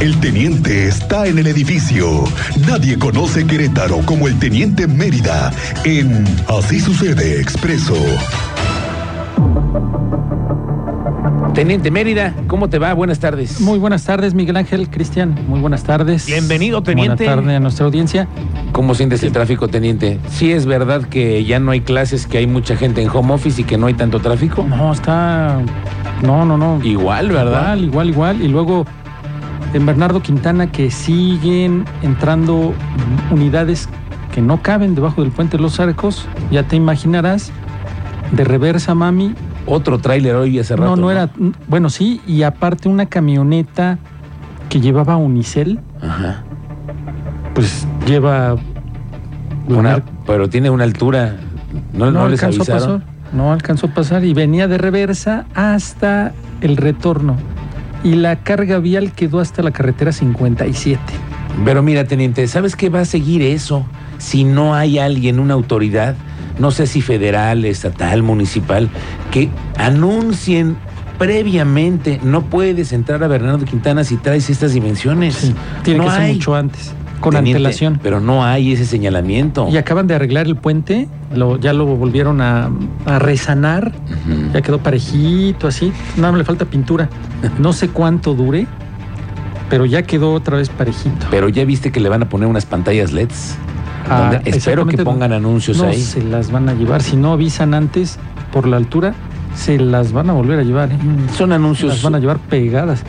El teniente está en el edificio. Nadie conoce Querétaro como el teniente Mérida en Así sucede expreso. Teniente Mérida, ¿cómo te va? Buenas tardes. Muy buenas tardes, Miguel Ángel, Cristian. Muy buenas tardes. Bienvenido, teniente. Buenas tardes a nuestra audiencia. ¿Cómo sientes el tráfico, teniente? Sí es verdad que ya no hay clases, que hay mucha gente en home office y que no hay tanto tráfico. No, está. No, no, no. Igual, ¿verdad? Igual, igual, igual. Y luego en Bernardo Quintana que siguen entrando unidades que no caben debajo del puente de los arcos. Ya te imaginarás. De reversa, mami, Otro tráiler hoy hace rato. No, no era. Bueno, sí, y aparte una camioneta que llevaba unicel, Ajá. pues lleva. Una, pero tiene una altura. No, no, les alcanzó a pasar. No alcanzó a pasar y venía de reversa hasta el retorno. Y la carga vial quedó hasta la carretera 57. Pero mira, teniente, ¿sabes qué va a seguir eso? Si no hay alguien, una autoridad, no sé si federal, estatal, municipal, que anuncien previamente, no puedes entrar a Bernardo Quintana si traes estas dimensiones. Sí, tiene no que ser mucho antes, con Teniente, antelación. Pero no hay ese señalamiento. Y acaban de arreglar el puente, lo, ya lo volvieron a, a resanar, ya quedó parejito así, nada más le falta pintura. No sé cuánto dure, pero ya quedó otra vez parejito. Pero ya viste que le van a poner unas pantallas LEDs. Ah, espero que pongan anuncios no ahí. se las van a llevar, si no avisan antes por la altura, se las van a volver a llevar. ¿eh? Son Se anuncios las van a llevar pegadas.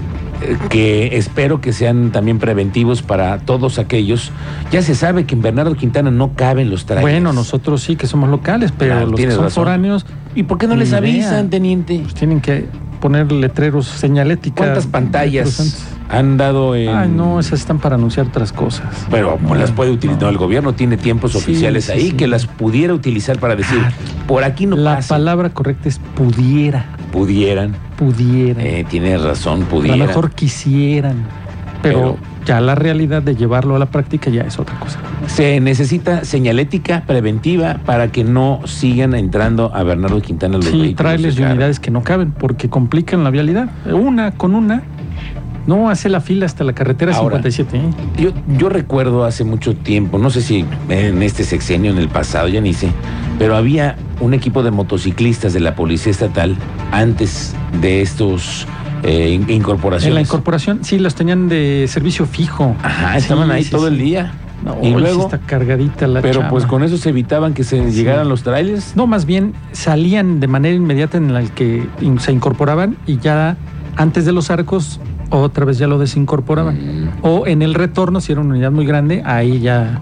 Que espero que sean también preventivos para todos aquellos. Ya se sabe que en Bernardo Quintana no caben los trailers. Bueno, nosotros sí que somos locales, pero Claro, los que son razón. foráneos ¿Y por qué no les idea. avisan, teniente? pues, tienen que poner letreros, señalética. ¿Cuántas pantallas. Han dado en.? Ay, no, esas están para anunciar otras cosas. Pero No, las puede utilizar. no. No, el gobierno tiene tiempos Sí, oficiales sí, ahí sí. que las pudiera utilizar para decir, Ah, por aquí no La palabra correcta es pudiera, Pudieran. pudiera. Eh, tienes razón, a lo pudieran. mejor quisieran, pero, Pero- ya la realidad de llevarlo a la práctica ya es otra cosa. Se necesita señalética preventiva para que no sigan entrando a Bernardo Quintana los Sí, vehículos. y carga. unidades que no caben porque complican la vialidad. Una con una, no hace la fila hasta la carretera Ahora, 57. ¿eh? Yo, yo recuerdo hace mucho tiempo, no sé si en este sexenio, en el pasado, ya ni sé, pero había un equipo de motociclistas de la Policía Estatal antes de estos eh, in- incorporaciones. En la incorporación, sí, los tenían de servicio fijo. Ajá, estaban Sí, ahí sí, todo sí. el día. No, y luego, está cargadita la pero pues con eso se evitaban que se llegaran los trailers. No, más bien salían de manera inmediata en la que se incorporaban y ya antes de los arcos otra vez ya lo desincorporaban. Mm, O en el retorno, si era una unidad muy grande, ahí ya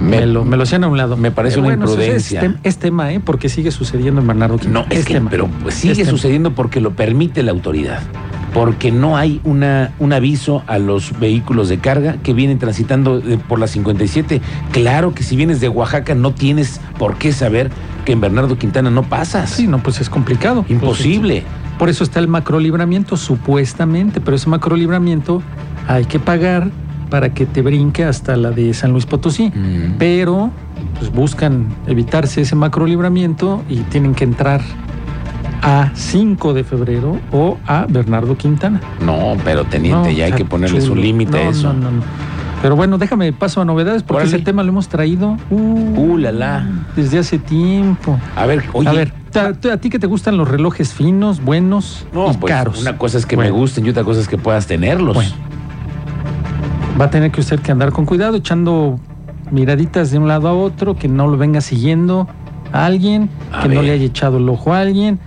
me, lo, me lo hacían a un lado. me parece Eh, una bueno, imprudencia. Es, tem- es tema, ¿eh? Porque sigue sucediendo en Bernardo No, Quintana. es que, tema. pero pues, sigue Es tema. sucediendo porque lo permite la autoridad. Porque no hay una, un aviso a los vehículos de carga que vienen transitando eh, por la 57. Claro que si vienes de Oaxaca no tienes por qué saber que en Bernardo Quintana no pasas. Sí, no, pues es complicado. Imposible. Pues, por eso está el macrolibramiento, supuestamente, pero ese macrolibramiento hay que pagar para que te brinque hasta la de San Luis Potosí. Mm. Pero pues buscan evitarse ese macrolibramiento y tienen que entrar a 5 de febrero o a Bernardo Quintana. No, pero teniente, No, ya hay que ponerle su límite a eso. no, no, no. Pero bueno, déjame paso a novedades porque Órale. ese tema lo hemos traído uh, Uh, la, la. desde hace tiempo. A ver, oye. a ver, ¿a, ti que te gustan los relojes finos, buenos no, y pues, caros? Una cosa es que Bueno. me gusten y otra cosa es que puedas tenerlos. Bueno. Va a tener que usted que andar con cuidado, echando miraditas de un lado a otro, que no lo venga siguiendo a alguien, A que no le haya echado el ojo a alguien,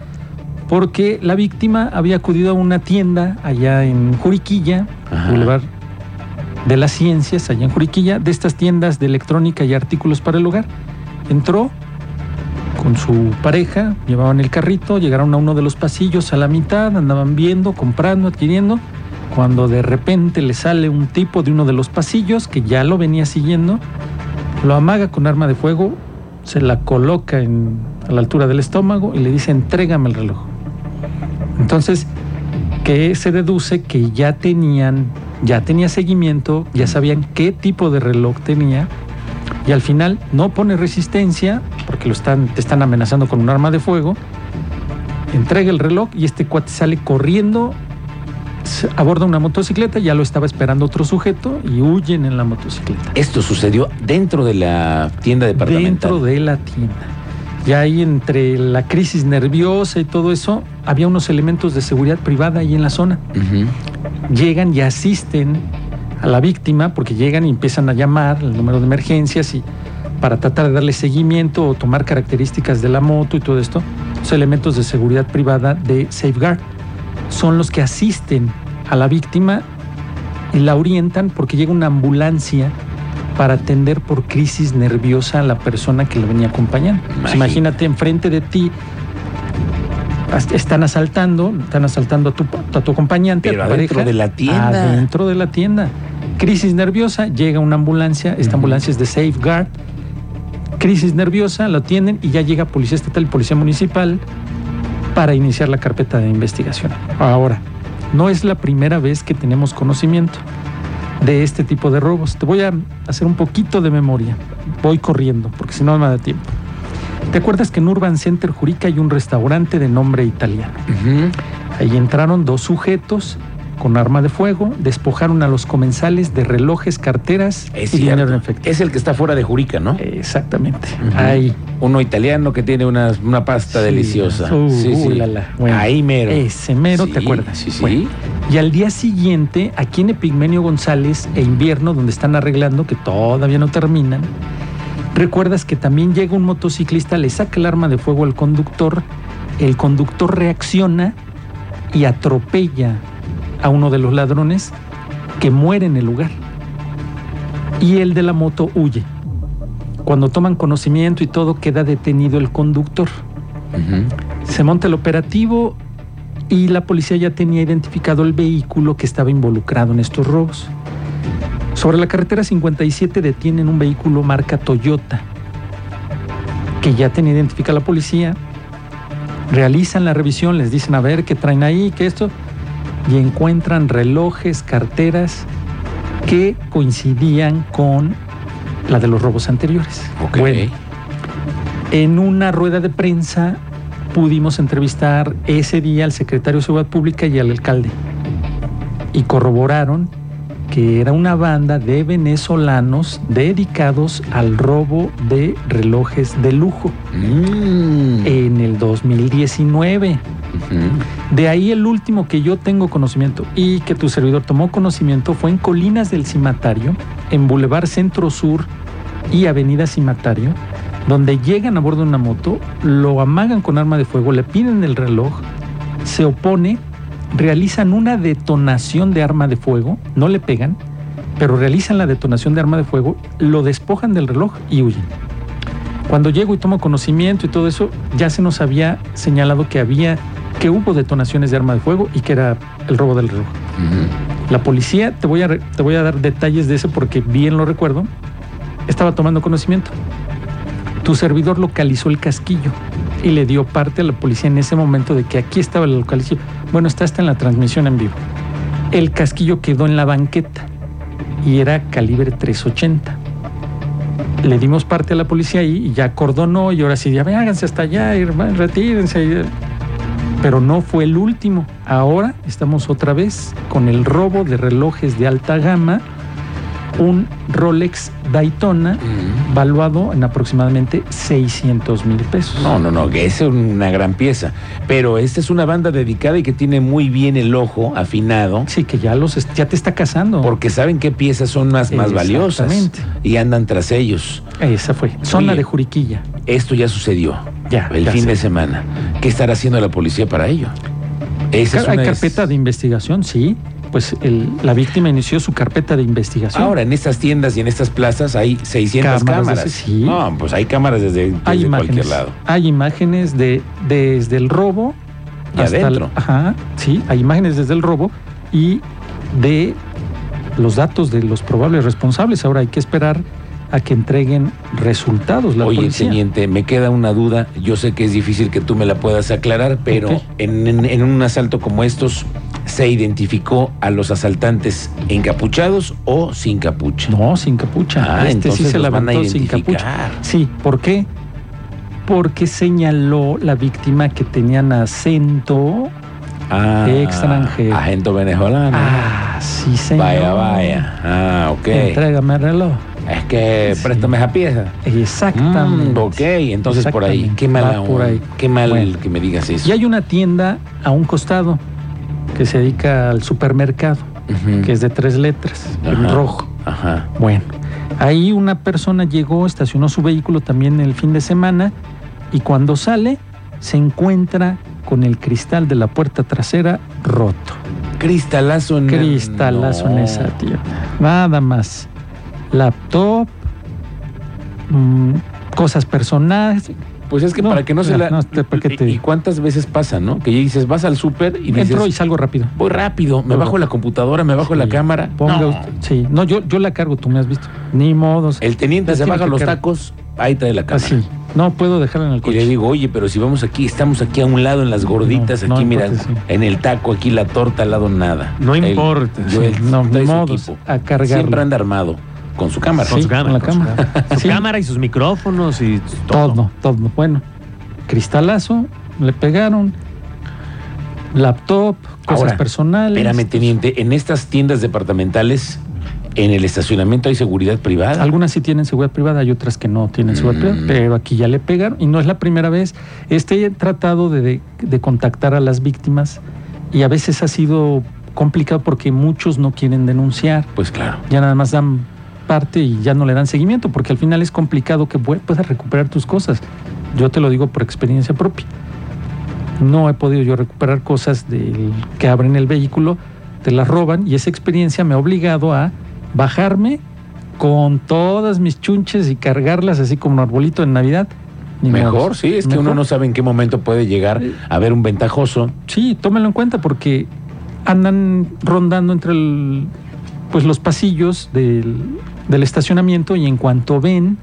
porque la víctima había acudido a una tienda allá en Juriquilla. Boulevard de las Ciencias, allá en Juriquilla, de estas tiendas de electrónica y artículos para el hogar. Entró con su pareja, llevaban el carrito, llegaron a uno de los pasillos a la mitad, andaban viendo, comprando, adquiriendo, cuando de repente le sale un tipo de uno de los pasillos que ya lo venía siguiendo, lo amaga con arma de fuego, se la coloca a la altura del estómago y le dice, entrégame el reloj. Entonces, que se deduce que ya tenían, ya tenía seguimiento, ya sabían qué tipo de reloj tenía, y al final no pone resistencia, porque lo están, te están amenazando con un arma de fuego, entrega el reloj y este cuate sale corriendo aborda una motocicleta, ya lo estaba esperando otro sujeto y huyen en la motocicleta. Esto sucedió dentro de la tienda departamental. Dentro de la tienda. Ya ahí entre la crisis nerviosa y todo eso, había unos elementos de seguridad privada ahí en la zona. Llegan y asisten a la víctima porque llegan y empiezan a llamar el número de emergencias y para tratar de darle seguimiento o tomar características de la moto y todo esto, los elementos de seguridad privada de Safeguard son los que asisten a la víctima y la orientan porque llega una ambulancia para atender por crisis nerviosa a la persona que la venía acompañando. Pues Imagínate. imagínate enfrente de ti están asaltando, están asaltando a tu, a tu acompañante, Pero a tu adentro pareja, de la tienda. Adentro de la tienda. Crisis nerviosa, llega una ambulancia, esta ambulancia es de Safeguard. Crisis nerviosa, lo atienden y ya llega policía estatal y policía municipal para iniciar la carpeta de investigación. Ahora, no es la primera vez que tenemos conocimiento de este tipo de robos. Te voy a hacer un poquito de memoria. Voy corriendo, porque si no me da tiempo. ¿Te acuerdas que en Urban Center Jurica hay un restaurante de nombre italiano? Ahí entraron dos sujetos con arma de fuego, despojaron a los comensales de relojes, carteras Es y dinero en efectivo. Es el que está fuera de Jurica, ¿no? Exactamente. Ahí. Uno italiano que tiene una, una pasta Sí, deliciosa. uh, sí, sí. uh, la, la. Bueno, Ahí mero. Ese mero, ¿te acuerdas? Sí, sí. Bueno, y al día siguiente, aquí en Epigmenio González e Invierno, donde están arreglando, que todavía no terminan, recuerdas que también llega un motociclista, le saca el arma de fuego al conductor, el conductor reacciona y atropella a uno de los ladrones que muere en el lugar. Y el de la moto huye. Cuando toman conocimiento y todo, queda detenido el conductor. Se monta el operativo y la policía ya tenía identificado el vehículo que estaba involucrado en estos robos. Sobre la carretera 57 detienen un vehículo marca Toyota que ya tenía identificada la policía. Realizan la revisión, les dicen a ver qué traen ahí, qué esto, y encuentran relojes, carteras que coincidían con la de los robos anteriores. Ok. Bueno, en una rueda de prensa pudimos entrevistar ese día al secretario de Seguridad Pública y al alcalde. Y corroboraron que era una banda de venezolanos dedicados al robo de relojes de lujo Mm. en el 2019. De ahí el último que yo tengo conocimiento y que tu servidor tomó conocimiento fue en Colinas del Cimatario, en Boulevard Centro Sur y Avenida Cimatario, donde llegan a bordo de una moto, lo amagan con arma de fuego, le piden el reloj, se opone, realizan una detonación de arma de fuego, no le pegan, pero realizan la detonación de arma de fuego, lo despojan del reloj y huyen. Cuando llego y tomo conocimiento y todo eso, ya se nos había señalado que había, que hubo detonaciones de arma de fuego y que era el robo del reloj. La policía, te voy a, te voy a dar detalles de eso porque bien lo recuerdo, estaba tomando conocimiento. Tu servidor localizó el casquillo y le dio parte a la policía en ese momento de que aquí estaba el localizado. Bueno, está hasta en la transmisión en vivo. El casquillo quedó en la banqueta y era calibre 380. Le dimos parte a la policía ahí y ya acordonó y ahora sí, ya háganse hasta allá, retírense. Pero no fue el último. Ahora estamos otra vez con el robo de relojes de alta gama, un Rolex Daytona valuado en aproximadamente 600 mil pesos. No, no, no, que es una gran pieza. Pero esta es una banda dedicada y que tiene muy bien el ojo afinado. Sí, que ya los ya te está casando. Porque saben qué piezas son más, más valiosas. Exactamente. Y andan tras ellos. Esa fue. Zona Oye. de Juriquilla. Esto ya sucedió. Ya, El fin sé. de semana. ¿Qué estará haciendo la policía para ello? Esa es Hay una- carpeta de investigación, sí. Pues el- la víctima inició su carpeta de investigación. Ahora, en estas tiendas y en estas plazas hay 600 Cámaras sí. No, pues hay cámaras desde, desde hay cualquier lado. Hay imágenes de desde el robo Y hasta el- adentro. ajá, sí, hay imágenes desde el robo y de los datos de los probables responsables. Ahora hay que esperar a que entreguen resultados la Oye, policía. teniente, me queda una duda. Yo sé que es difícil que tú me la puedas aclarar, pero en, en- en un asalto como estos, ¿se identificó a los asaltantes encapuchados o sin capucha? No, sin capucha. Ah, este sí entonces se los la van a sin capucha. Sí, ¿por qué? Porque señaló la víctima que tenían acento Ah, extranjero. Agente venezolano. Ah, sí, señor. vaya, vaya. Ah, ok. Entrégame el reloj. Es que Sí. préstame esa pieza. Exactamente. Mm, ok, entonces por ahí. Qué Va mala por ahí. Qué mal Bueno. que me digas eso. Y hay una tienda a un costado que se dedica al supermercado, que es de tres letras, en rojo. Ajá. Bueno, ahí una persona llegó, estacionó su vehículo también el fin de semana y cuando sale se encuentra con el cristal de la puerta trasera roto. Cristalazo en Cristalazo en No. esa tienda. Nada más. Laptop, mm, cosas personales. Pues es que No, para que no se ya, la. no, este, ¿para qué te- ¿Y cuántas veces pasa, no? Que ya dices, vas al súper y dices. Entro y salgo rápido. Voy rápido, me bajo la computadora, me bajo la cámara. Ponga No. usted- sí, no, yo, yo la cargo, tú me has visto. Ni modos. El teniente se baja los cargar. tacos, ahí trae la cámara. Así. No puedo dejarla en el Y coche. le digo, oye, pero si vamos aquí, estamos aquí a un lado en las gorditas, No, no aquí, mira, importa, sí. en el taco, aquí la torta, al lado nada. No importa. yo, Sí, él no, modos, equipo. a cargarlo. Siempre anda armado, con su cámara. Con su cámara. con la con su cámara. Su Sí. cámara y sus micrófonos y todo. Todo, todo. Bueno, cristalazo, le pegaron, laptop, cosas Ahora, personales. Espérame, teniente, en estas tiendas departamentales, en el estacionamiento hay seguridad privada. Algunas sí tienen seguridad privada, hay otras que no tienen seguridad Mm. privada, pero aquí ya le pegaron y no es la primera vez. Este he tratado de, de- de contactar a las víctimas y a veces ha sido complicado porque muchos no quieren denunciar, Pues claro. ya nada más dan parte y ya no le dan seguimiento porque al final es complicado que pue- puedas recuperar tus cosas. Yo te lo digo por experiencia propia. No he podido yo recuperar cosas del que abren el vehículo, te las roban y esa experiencia me ha obligado a bajarme con todas mis chunches y cargarlas así como un arbolito en Navidad. Ni Mejor, modos. sí, es que uno no sabe en qué momento puede llegar a ver un ventajoso. Sí, tómelo en cuenta porque andan rondando entre el- pues los pasillos del, del estacionamiento y en cuanto ven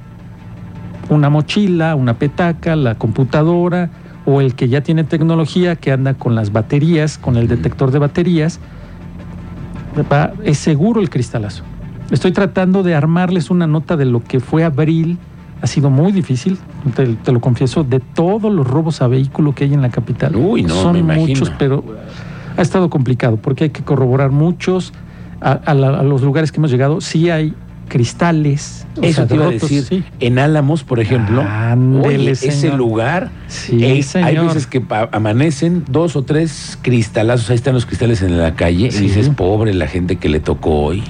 una mochila, una petaca, la computadora o el que ya tiene tecnología que anda con las baterías, con el detector de baterías, va- es seguro el cristalazo. Estoy tratando de armarles una nota de lo que fue abril. Ha sido muy difícil, te, te lo confieso, de todos los robos a vehículo que hay en la capital. Uy, no, Son me muchos, pero ha estado complicado porque hay que corroborar muchos. A, a la- a los lugares que hemos llegado, sí hay cristales. Eso te iba a decir. sí. En Álamos, por ejemplo, Ándele, oye, ese lugar, Sí, eh, hay veces que amanecen dos o tres cristalazos, ahí están los cristales en la calle, Sí. y dices, pobre la gente que le tocó hoy.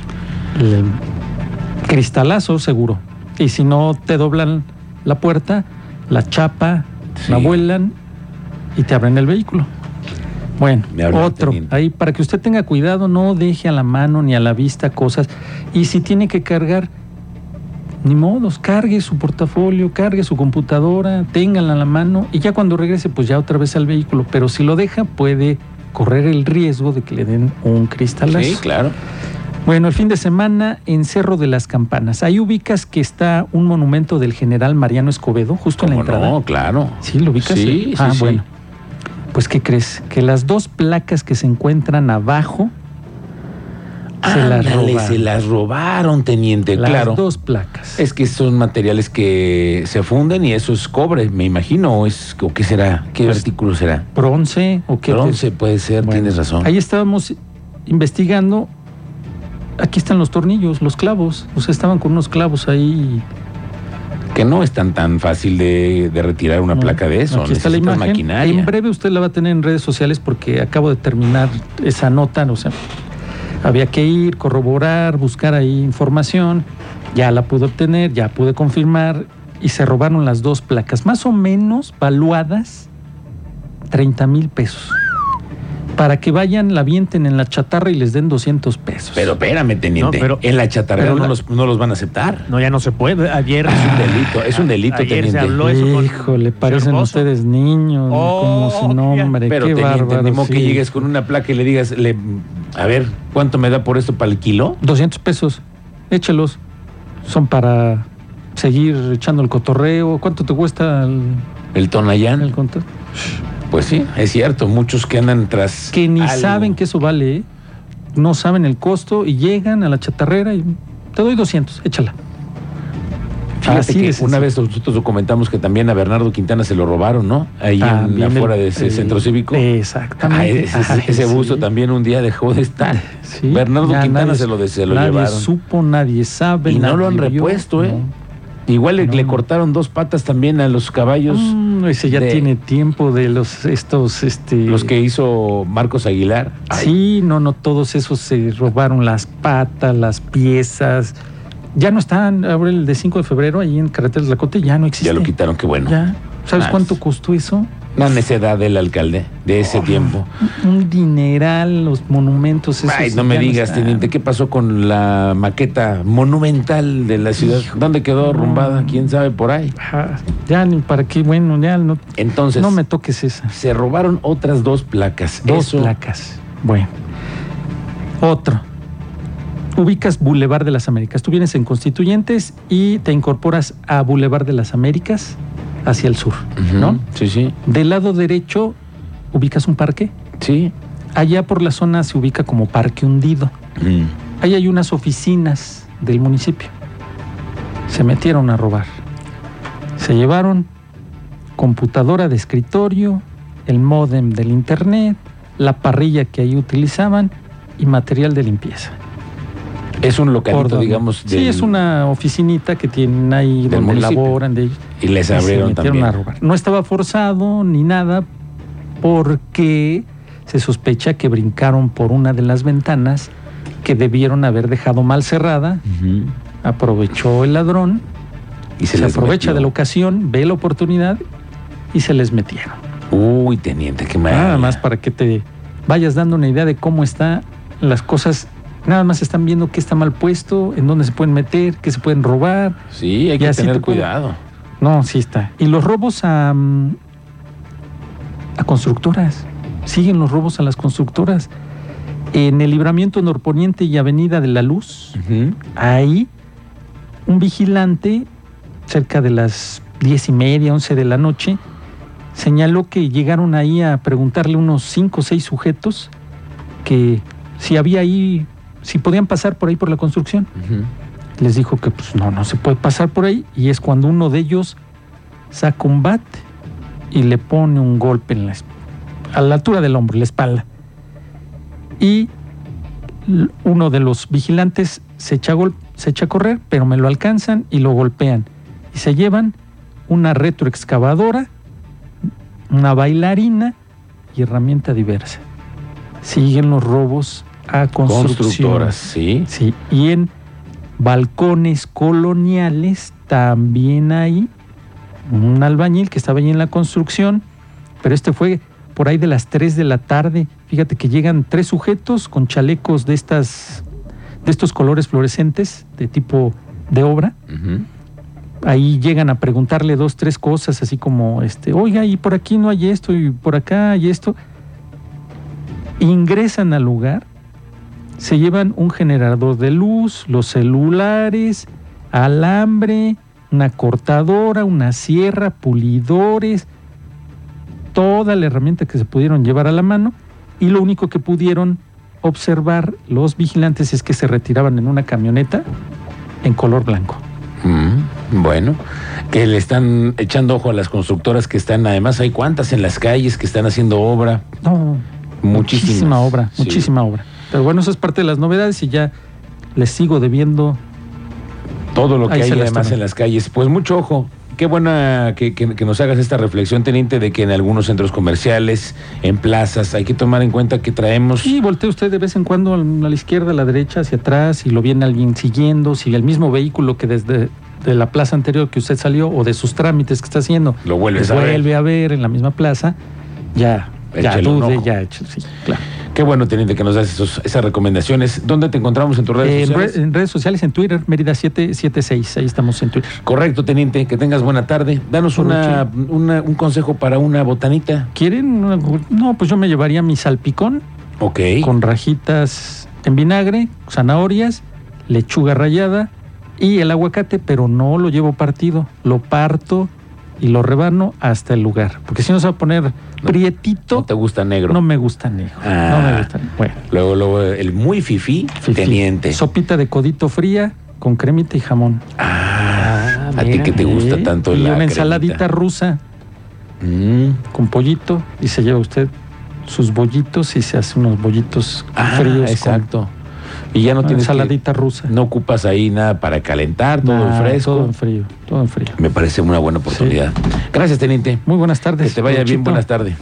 El cristalazo seguro. Y si no te doblan la puerta, la chapa, la vuelan y te abren el vehículo. Bueno, otro. teniente. Ahí, para que usted tenga cuidado, no deje a la mano ni a la vista cosas. Y si tiene que cargar, ni modos, cargue su portafolio, cargue su computadora, téngala a la mano y ya cuando regrese, pues ya otra vez al vehículo. Pero si lo deja, puede correr el riesgo de que le den un cristalazo. Sí, claro. Bueno, el fin de semana en Cerro de las Campanas. Ahí ubicas que está un monumento del general Mariano Escobedo, justo en la ¿Cómo entrada. no? Claro. Sí, lo ubicas. Sí, sí, ah, sí. bueno. Pues, ¿qué crees? Que las dos placas que se encuentran abajo se las robaron. se las robaron, teniente, Las claro. dos placas. Es que son materiales que se funden y eso es cobre, me imagino, o, es, o qué será, qué Pues, artículo será. bronce o qué. Bronce puede ser, Bueno, tienes razón. Ahí estábamos investigando. Aquí están los tornillos, los clavos. O sea, estaban con unos clavos ahí. Que no es tan tan fácil de, de retirar una No, placa de eso. Aquí está la imagen. maquinaria. En breve usted la va a tener en redes sociales porque acabo de terminar esa nota. O sea, había que ir, corroborar, buscar ahí información. Ya la pude obtener, ya pude confirmar y se robaron las dos placas, más o menos valuadas 30 mil pesos. Para que vayan, la avienten en la chatarra y les den 200 pesos. Pero espérame, teniente. No, pero- en la chatarrera pero no, la- los, no los van a aceptar. No, ya no se puede. Ayer. Es un delito, es un delito, Ayer se teniente. habló eso con Híjole, parecen Cervoso. ustedes niños, Oh, como su nombre, Pero qué teniente, bárbaro. modo que sí. llegues con una placa y le digas, le, a ver, ¿cuánto me da por esto para el kilo? 200 pesos, échelos. Son para seguir echando el cotorreo. ¿Cuánto te cuesta el, El Tonayán. el conto? Pues sí, es cierto, muchos que andan tras. Que ni algo. saben que eso vale, ¿eh? no saben el costo y llegan a la chatarrera y te doy 200, échala. Fíjate Así que una vez nosotros documentamos que también a Bernardo Quintana se lo robaron, ¿no? Ahí en, afuera el- de ese centro cívico. Exactamente. Ay, ese, ese- Ay, ese sí. busto también un día dejó de estar. Sí, Bernardo Quintana nadie- se lo, se lo nadie llevaron. supo, nadie sabe. Y no lo han nadie vio, repuesto, ¿eh? no. Igual le, No, le no. cortaron dos patas también a los caballos, Mm, ese ya de- tiene tiempo de los estos este los que hizo Marcos Aguilar. Ay, Sí, no, no, todos esos se robaron las patas, las piezas. Ya no están, ahora el de 5 de febrero, ahí en Carreteras de la Cote, ya no existe. ya lo quitaron, qué bueno. Ya. ¿Sabes cuánto costó eso? Una necedad del alcalde de ese tiempo. Un dineral, los monumentos. esos Ay, no me digas, están. teniente, ¿qué pasó con la maqueta monumental de la ciudad? Hijo. ¿Dónde quedó No. arrumbada? ¿Quién sabe por ahí? Ajá, ya ni para qué, bueno, ya no, Entonces, no me toques esa. se robaron otras dos placas. Dos Eso- placas. Bueno. Otro. Ubicas Boulevard de las Américas. Tú vienes en Constituyentes y te incorporas a Boulevard de las Américas hacia el sur, ¿no? Sí, sí. Del lado derecho ubicas un parque. Sí. Allá por la zona se ubica como Parque Hundido. Mm. Ahí hay unas oficinas del municipio. Se metieron a robar. Se llevaron computadora de escritorio, el módem del internet, la parrilla que ahí utilizaban y material de limpieza. Es un localito, digamos. Sí, es una oficinita que tienen ahí donde municipio. laboran. De, Y les y se abrieron también. a robar. No estaba forzado ni nada porque se sospecha que brincaron por una de las ventanas que debieron haber dejado mal cerrada. Aprovechó el ladrón, Y se, les aprovecha metió. de la ocasión, ve la oportunidad y se les metieron. Uy, teniente, qué mal. Nada más para que te vayas dando una idea de cómo están las cosas. Nada más están viendo qué está mal puesto, en dónde se pueden meter, qué se pueden robar. Sí, hay que tener cuidado. No, sí está. Y los robos a, mm, a constructoras. Siguen los robos a las constructoras. En el libramiento norponiente y Avenida de la Luz, ahí un vigilante, cerca de las diez y media, once de la noche, señaló que llegaron ahí a preguntarle unos cinco o seis sujetos que si había ahí, si podían pasar por ahí por la construcción les dijo que pues no, no se puede pasar por ahí y es cuando uno de ellos saca un bat y le pone un golpe en la, a la altura del hombro, la espalda. Y uno de los vigilantes se echa, gol- se echa a correr, pero me lo alcanzan y lo golpean. Y se llevan una retroexcavadora, una bailarina y herramienta diversa. Siguen los robos a construcción. Constructoras, sí. Sí, y en balcones coloniales también hay un albañil que estaba ahí en la construcción, pero este fue por ahí de las 3 de la tarde. Fíjate que llegan tres sujetos con chalecos de estas de estos colores fluorescentes de tipo de obra. Ahí llegan a preguntarle dos, tres cosas, así como, este, oiga, y por aquí no hay esto, y por acá hay esto. Ingresan al lugar, se llevan un generador de luz, los celulares, alambre, una cortadora, una sierra, pulidores, toda la herramienta que se pudieron llevar a la mano, y lo único que pudieron observar los vigilantes es que se retiraban en una camioneta en color blanco. Mm, bueno, que le están echando ojo a las constructoras que están, además hay cuantas en las calles que están haciendo obra, No, muchísimas. muchísima obra, Sí. muchísima obra. Pero bueno, eso es parte de las novedades y ya les sigo debiendo. Todo lo que Ahí hay además toman. en las calles. Pues mucho ojo. Qué buena que, que- que nos hagas esta reflexión, teniente, de que en algunos centros comerciales, en plazas, hay que tomar en cuenta que traemos... Sí, voltee usted de vez en cuando a la izquierda, a la derecha, hacia atrás, si lo viene alguien siguiendo, si el mismo vehículo que desde de la plaza anterior que usted salió o de sus trámites que está haciendo, Lo vuelves les a ver. vuelve a ver en la misma plaza, ya, ya Échale un ya, sí, claro. Qué bueno, teniente, que nos das esos- esas recomendaciones. ¿Dónde te encontramos en tus redes Eh, sociales? en redes sociales, en Twitter, Mérida 776, ahí estamos en Twitter. Correcto, teniente, que tengas buena tarde. Danos una, una- un consejo para una botanita. ¿Quieren? una- No, pues yo me llevaría mi salpicón. Ok. con rajitas en vinagre, zanahorias, lechuga rallada y el aguacate, pero no lo llevo partido, lo parto y lo rebano hasta el lugar, porque si no se va a poner prietito, No te gusta negro. no me gusta negro, Ah. no me gusta. Bueno, Luego, luego, el muy fifí, fifí. teniente. Sopita de codito fría con cremita y jamón. Ah, Ah, A ti que te gusta tanto y la una ensaladita cremita. rusa Mm. con pollito y se lleva usted sus bollitos y se hace unos bollitos Ah, fríos con exacto. Y ya no tienes que- ensaladita rusa. no ocupas ahí nada para calentar, todo Nada, fresco. Todo en frío, todo en frío. Me parece una buena oportunidad. Gracias, teniente. Muy buenas tardes. Que te vaya bien, buenas tardes.